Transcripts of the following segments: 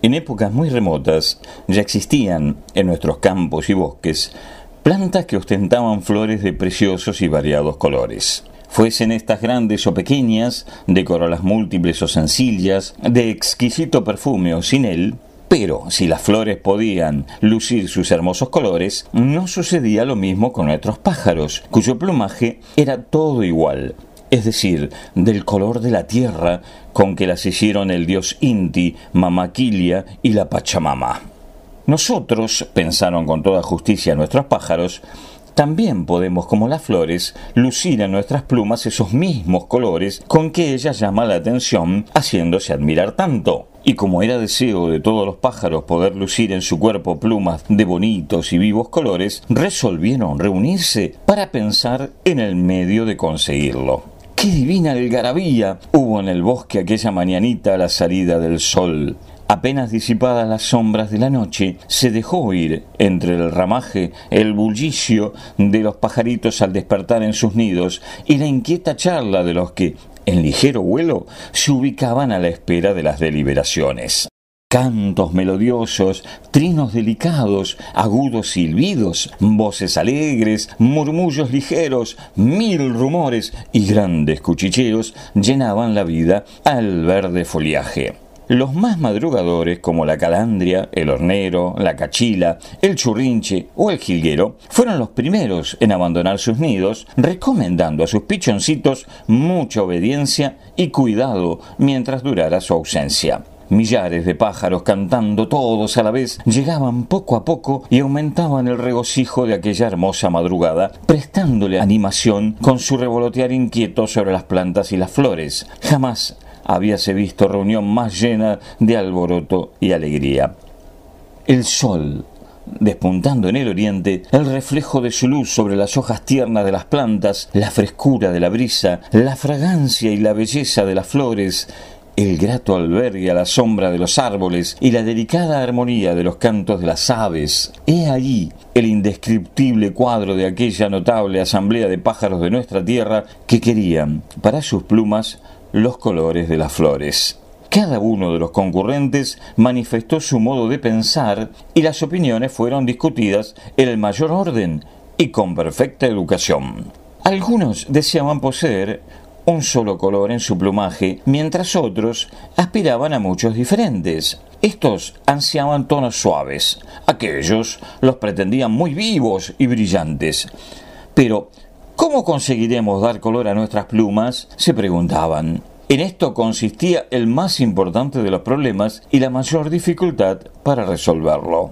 En épocas muy remotas ya existían en nuestros campos y bosques plantas que ostentaban flores de preciosos y variados colores. Fuesen estas grandes o pequeñas, de corolas múltiples o sencillas, de exquisito perfume o sin él, pero si las flores podían lucir sus hermosos colores, no sucedía lo mismo con nuestros pájaros, cuyo plumaje era todo igual, es decir, del color de la tierra con que las hicieron el dios Inti, Mamaquilia y la Pachamama. Nosotros, pensaron con toda justicia nuestros pájaros, también podemos, como las flores, lucir en nuestras plumas esos mismos colores con que ella llama la atención, haciéndose admirar tanto. Y como era deseo de todos los pájaros poder lucir en su cuerpo plumas de bonitos y vivos colores, resolvieron reunirse para pensar en el medio de conseguirlo. ¡Qué divina algarabía hubo en el bosque aquella mañanita a la salida del sol! Apenas disipadas las sombras de la noche, se dejó oír entre el ramaje el bullicio de los pajaritos al despertar en sus nidos y la inquieta charla de los que, en ligero vuelo, se ubicaban a la espera de las deliberaciones cantos melodiosos, trinos delicados, agudos silbidos, voces alegres, murmullos ligeros, mil rumores y grandes cuchicheos llenaban la vida al verde foliaje. Los más madrugadores, como la calandria, el hornero, la cachila, el churrinche o el jilguero, fueron los primeros en abandonar sus nidos, recomendando a sus pichoncitos mucha obediencia y cuidado mientras durara su ausencia. Millares de pájaros cantando todos a la vez llegaban poco a poco y aumentaban el regocijo de aquella hermosa madrugada, prestándole animación con su revolotear inquieto sobre las plantas y las flores. Jamás habíase visto reunión más llena de alboroto y alegría. El sol, despuntando en el oriente, el reflejo de su luz sobre las hojas tiernas de las plantas, la frescura de la brisa, la fragancia y la belleza de las flores, el grato albergue a la sombra de los árboles y la delicada armonía de los cantos de las aves. He allí el indescriptible cuadro de aquella notable asamblea de pájaros de nuestra tierra que querían, para sus plumas, los colores de las flores. Cada uno de los concurrentes manifestó su modo de pensar y las opiniones fueron discutidas en el mayor orden y con perfecta educación. Algunos deseaban poseer un solo color en su plumaje, mientras otros aspiraban a muchos diferentes. Estos ansiaban tonos suaves, aquellos los pretendían muy vivos y brillantes. Pero, ¿cómo conseguiremos dar color a nuestras plumas? se preguntaban. En esto consistía el más importante de los problemas y la mayor dificultad para resolverlo.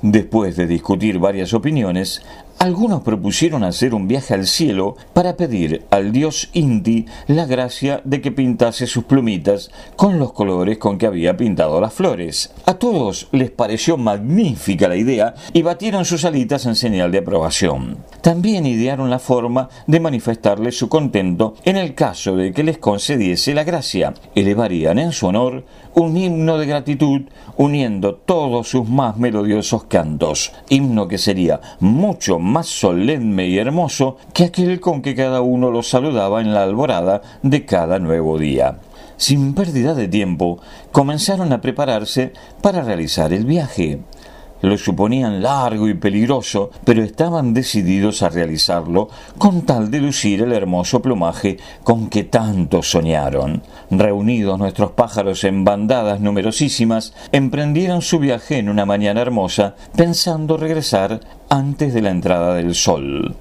Después de discutir varias opiniones, algunos propusieron hacer un viaje al cielo para pedir al dios Inti la gracia de que pintase sus plumitas con los colores con que había pintado las flores. A todos les pareció magnífica la idea y batieron sus alitas en señal de aprobación. También idearon la forma de manifestarle su contento en el caso de que les concediese la gracia. Elevarían en su honor un himno de gratitud uniendo todos sus más melodiosos cantos, himno que sería mucho más solemne y hermoso que aquel con que cada uno los saludaba en la alborada de cada nuevo día. Sin pérdida de tiempo, comenzaron a prepararse para realizar el viaje. Lo suponían largo y peligroso, pero estaban decididos a realizarlo con tal de lucir el hermoso plumaje con que tanto soñaron. Reunidos nuestros pájaros en bandadas numerosísimas, emprendieron su viaje en una mañana hermosa, pensando regresar antes de la entrada del sol.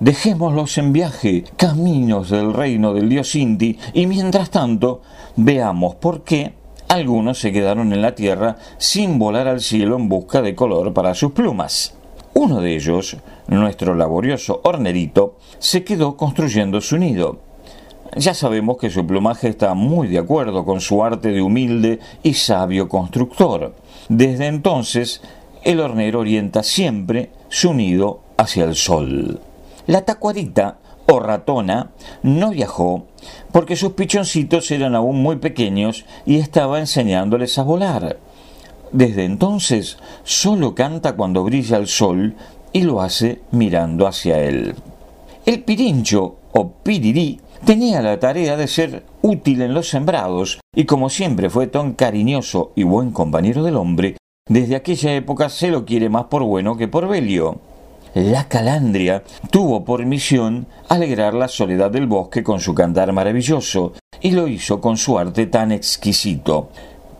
Dejémoslos en viaje, caminos del reino del dios Inti, y mientras tanto veamos por qué algunos se quedaron en la tierra sin volar al cielo en busca de color para sus plumas. Uno de ellos, nuestro laborioso hornerito, se quedó construyendo su nido. Ya sabemos que su plumaje está muy de acuerdo con su arte de humilde y sabio constructor. Desde entonces, el hornero orienta siempre su nido hacia el sol. La tacuarita o ratona no viajó porque sus pichoncitos eran aún muy pequeños y estaba enseñándoles a volar. Desde entonces solo canta cuando brilla el sol y lo hace mirando hacia él. El pirincho o pirirí tenía la tarea de ser útil en los sembrados, y como siempre fue tan cariñoso y buen compañero del hombre, desde aquella época se lo quiere más por bueno que por belio. La calandria tuvo por misión alegrar la soledad del bosque con su cantar maravilloso, y lo hizo con su arte tan exquisito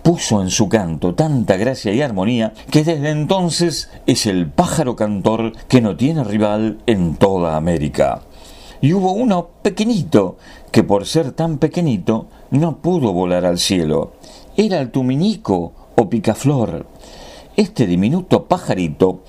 puso en su canto tanta gracia y armonía que desde entonces es el pájaro cantor que no tiene rival en toda América. Y hubo uno pequeñito que por ser tan pequeñito no pudo volar al cielo. Era el tuminico o picaflor. Este diminuto pajarito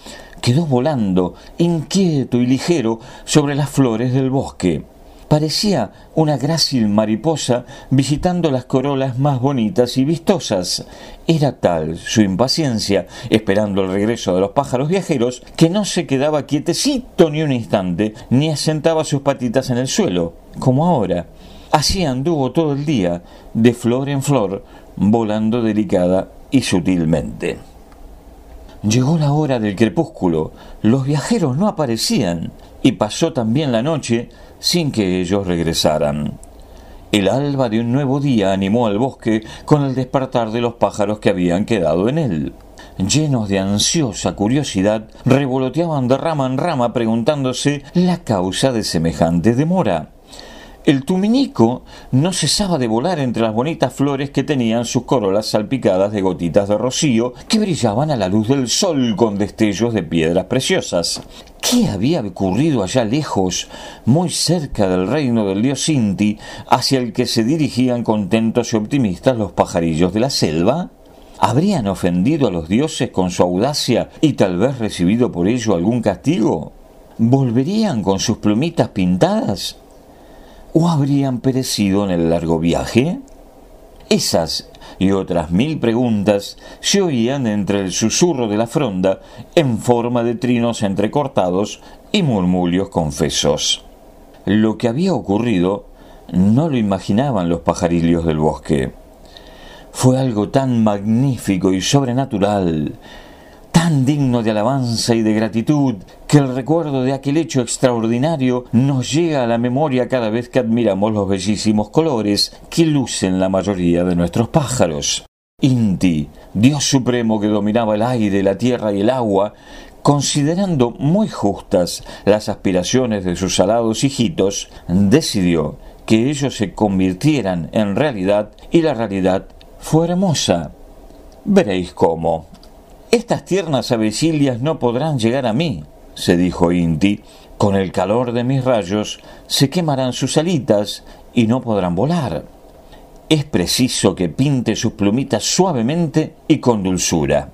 quedó volando, inquieto y ligero, sobre las flores del bosque parecía una grácil mariposa visitando las corolas más bonitas y vistosas. Era tal su impaciencia, esperando el regreso de los pájaros viajeros, que no se quedaba quietecito ni un instante, ni asentaba sus patitas en el suelo, como ahora. Así anduvo todo el día, de flor en flor, volando delicada y sutilmente. Llegó la hora del crepúsculo, los viajeros no aparecían, y pasó también la noche sin que ellos regresaran. El alba de un nuevo día animó al bosque con el despertar de los pájaros que habían quedado en él. Llenos de ansiosa curiosidad, revoloteaban de rama en rama preguntándose la causa de semejante demora. El tuminico no cesaba de volar entre las bonitas flores que tenían sus corolas salpicadas de gotitas de rocío que brillaban a la luz del sol con destellos de piedras preciosas. ¿Qué había ocurrido allá lejos, muy cerca del reino del dios Sinti, hacia el que se dirigían contentos y optimistas los pajarillos de la selva? ¿Habrían ofendido a los dioses con su audacia y tal vez recibido por ello algún castigo? ¿Volverían con sus plumitas pintadas? O habrían perecido en el largo viaje? Esas y otras mil preguntas se oían entre el susurro de la fronda en forma de trinos entrecortados y murmullos confesos. Lo que había ocurrido no lo imaginaban los pajarillos del bosque. Fue algo tan magnífico y sobrenatural tan digno de alabanza y de gratitud que el recuerdo de aquel hecho extraordinario nos llega a la memoria cada vez que admiramos los bellísimos colores que lucen la mayoría de nuestros pájaros. Inti, Dios supremo que dominaba el aire, la tierra y el agua, considerando muy justas las aspiraciones de sus alados hijitos, decidió que ellos se convirtieran en realidad y la realidad fue hermosa. Veréis cómo. Estas tiernas avecilias no podrán llegar a mí, se dijo Inti. Con el calor de mis rayos se quemarán sus alitas y no podrán volar. Es preciso que pinte sus plumitas suavemente y con dulzura.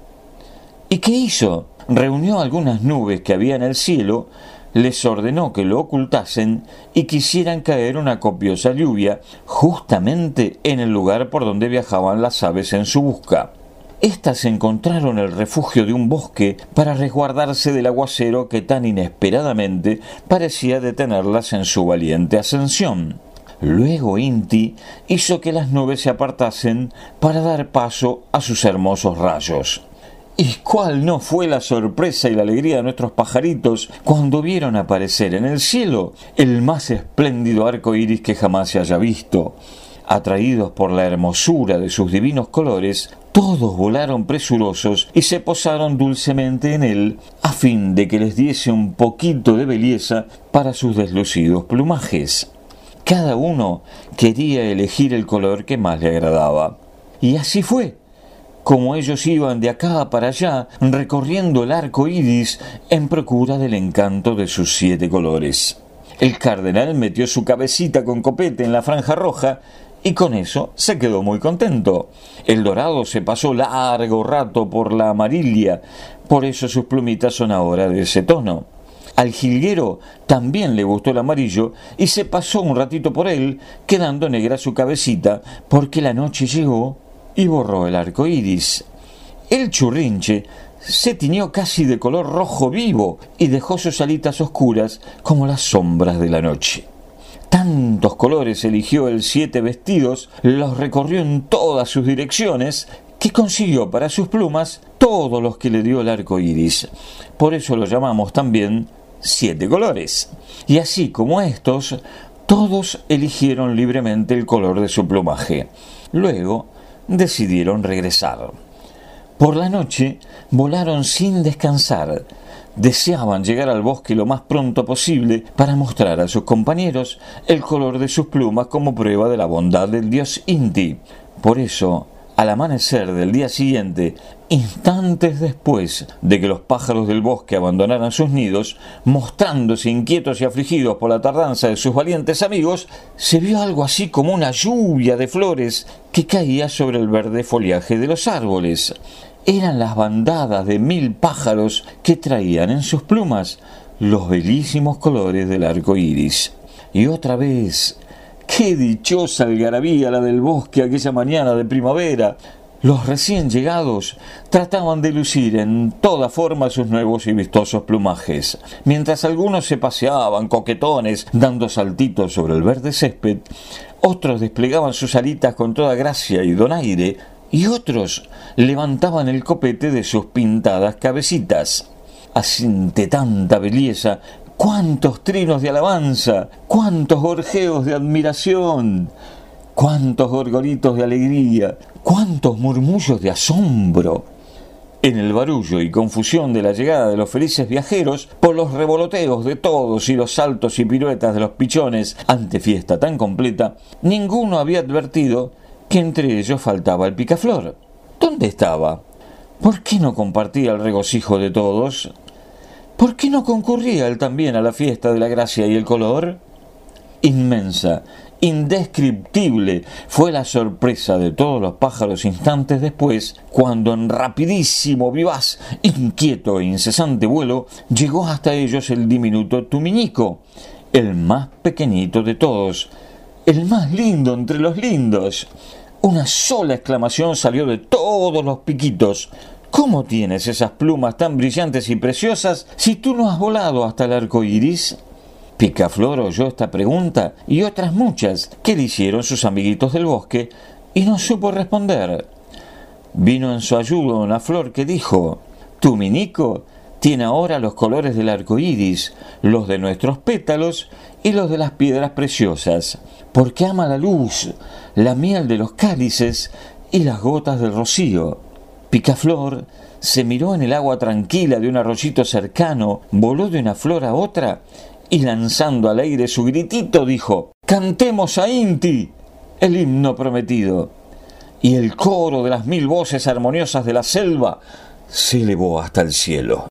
¿Y qué hizo? Reunió algunas nubes que había en el cielo, les ordenó que lo ocultasen y quisieran caer una copiosa lluvia justamente en el lugar por donde viajaban las aves en su busca. Estas encontraron el refugio de un bosque para resguardarse del aguacero que tan inesperadamente parecía detenerlas en su valiente ascensión. Luego Inti hizo que las nubes se apartasen para dar paso a sus hermosos rayos. ¿Y cuál no fue la sorpresa y la alegría de nuestros pajaritos cuando vieron aparecer en el cielo el más espléndido arco iris que jamás se haya visto? Atraídos por la hermosura de sus divinos colores, todos volaron presurosos y se posaron dulcemente en él, a fin de que les diese un poquito de belleza para sus deslucidos plumajes. Cada uno quería elegir el color que más le agradaba. Y así fue, como ellos iban de acá para allá, recorriendo el arco iris en procura del encanto de sus siete colores. El cardenal metió su cabecita con copete en la franja roja y con eso se quedó muy contento. El dorado se pasó largo rato por la amarilla, por eso sus plumitas son ahora de ese tono. Al jilguero también le gustó el amarillo y se pasó un ratito por él, quedando negra su cabecita, porque la noche llegó y borró el arco iris. El churrinche se tiñó casi de color rojo vivo y dejó sus alitas oscuras como las sombras de la noche tantos colores eligió el siete vestidos, los recorrió en todas sus direcciones, que consiguió para sus plumas todos los que le dio el arco iris. Por eso lo llamamos también siete colores. Y así como estos, Todos eligieron libremente el color de su plumaje. Luego decidieron regresar. Por la noche volaron sin descansar. Deseaban llegar al bosque lo más pronto posible para mostrar a sus compañeros el color de sus plumas como prueba de la bondad del dios Inti. Por eso al amanecer del día siguiente, instantes después de que los pájaros del bosque abandonaran sus nidos, mostrándose inquietos y afligidos por la tardanza de sus valientes amigos, se vio algo así como una lluvia de flores que caía sobre el verde follaje de los árboles. Eran las bandadas de mil pájaros que traían en sus plumas los bellísimos colores del arco iris. Y otra vez Qué dichosa algarabía la del bosque aquella mañana de primavera. Los recién llegados trataban de lucir en toda forma sus nuevos y vistosos plumajes, mientras algunos se paseaban coquetones dando saltitos sobre el verde césped, otros desplegaban sus alitas con toda gracia y donaire, y otros levantaban el copete de sus pintadas cabecitas. Ante tanta belleza cuántos trinos de alabanza, cuántos gorjeos de admiración, cuántos gorgoritos de alegría, cuántos murmullos de asombro. En el barullo y confusión de la llegada de los felices viajeros, por los revoloteos de todos y los saltos y piruetas de los pichones ante fiesta tan completa, ninguno había advertido que entre ellos faltaba el picaflor. ¿Dónde estaba? ¿Por qué no compartía el regocijo de todos? ¿Por qué no concurría él también a la fiesta de la gracia y el color? Inmensa, indescriptible fue la sorpresa de todos los pájaros instantes después, cuando en rapidísimo, vivaz, inquieto e incesante vuelo llegó hasta ellos el diminuto Tuminico, el más pequeñito de todos, el más lindo entre los lindos. Una sola exclamación salió de todos los piquitos. ¿Cómo tienes esas plumas tan brillantes y preciosas si tú no has volado hasta el arco iris? Picaflor oyó esta pregunta y otras muchas que le hicieron sus amiguitos del bosque y no supo responder. Vino en su ayuda una flor que dijo: Tu minico tiene ahora los colores del arco iris, los de nuestros pétalos y los de las piedras preciosas, porque ama la luz, la miel de los cálices y las gotas del rocío. Picaflor se miró en el agua tranquila de un arroyito cercano, voló de una flor a otra y lanzando al aire su gritito dijo Cantemos a Inti, el himno prometido. Y el coro de las mil voces armoniosas de la selva se elevó hasta el cielo.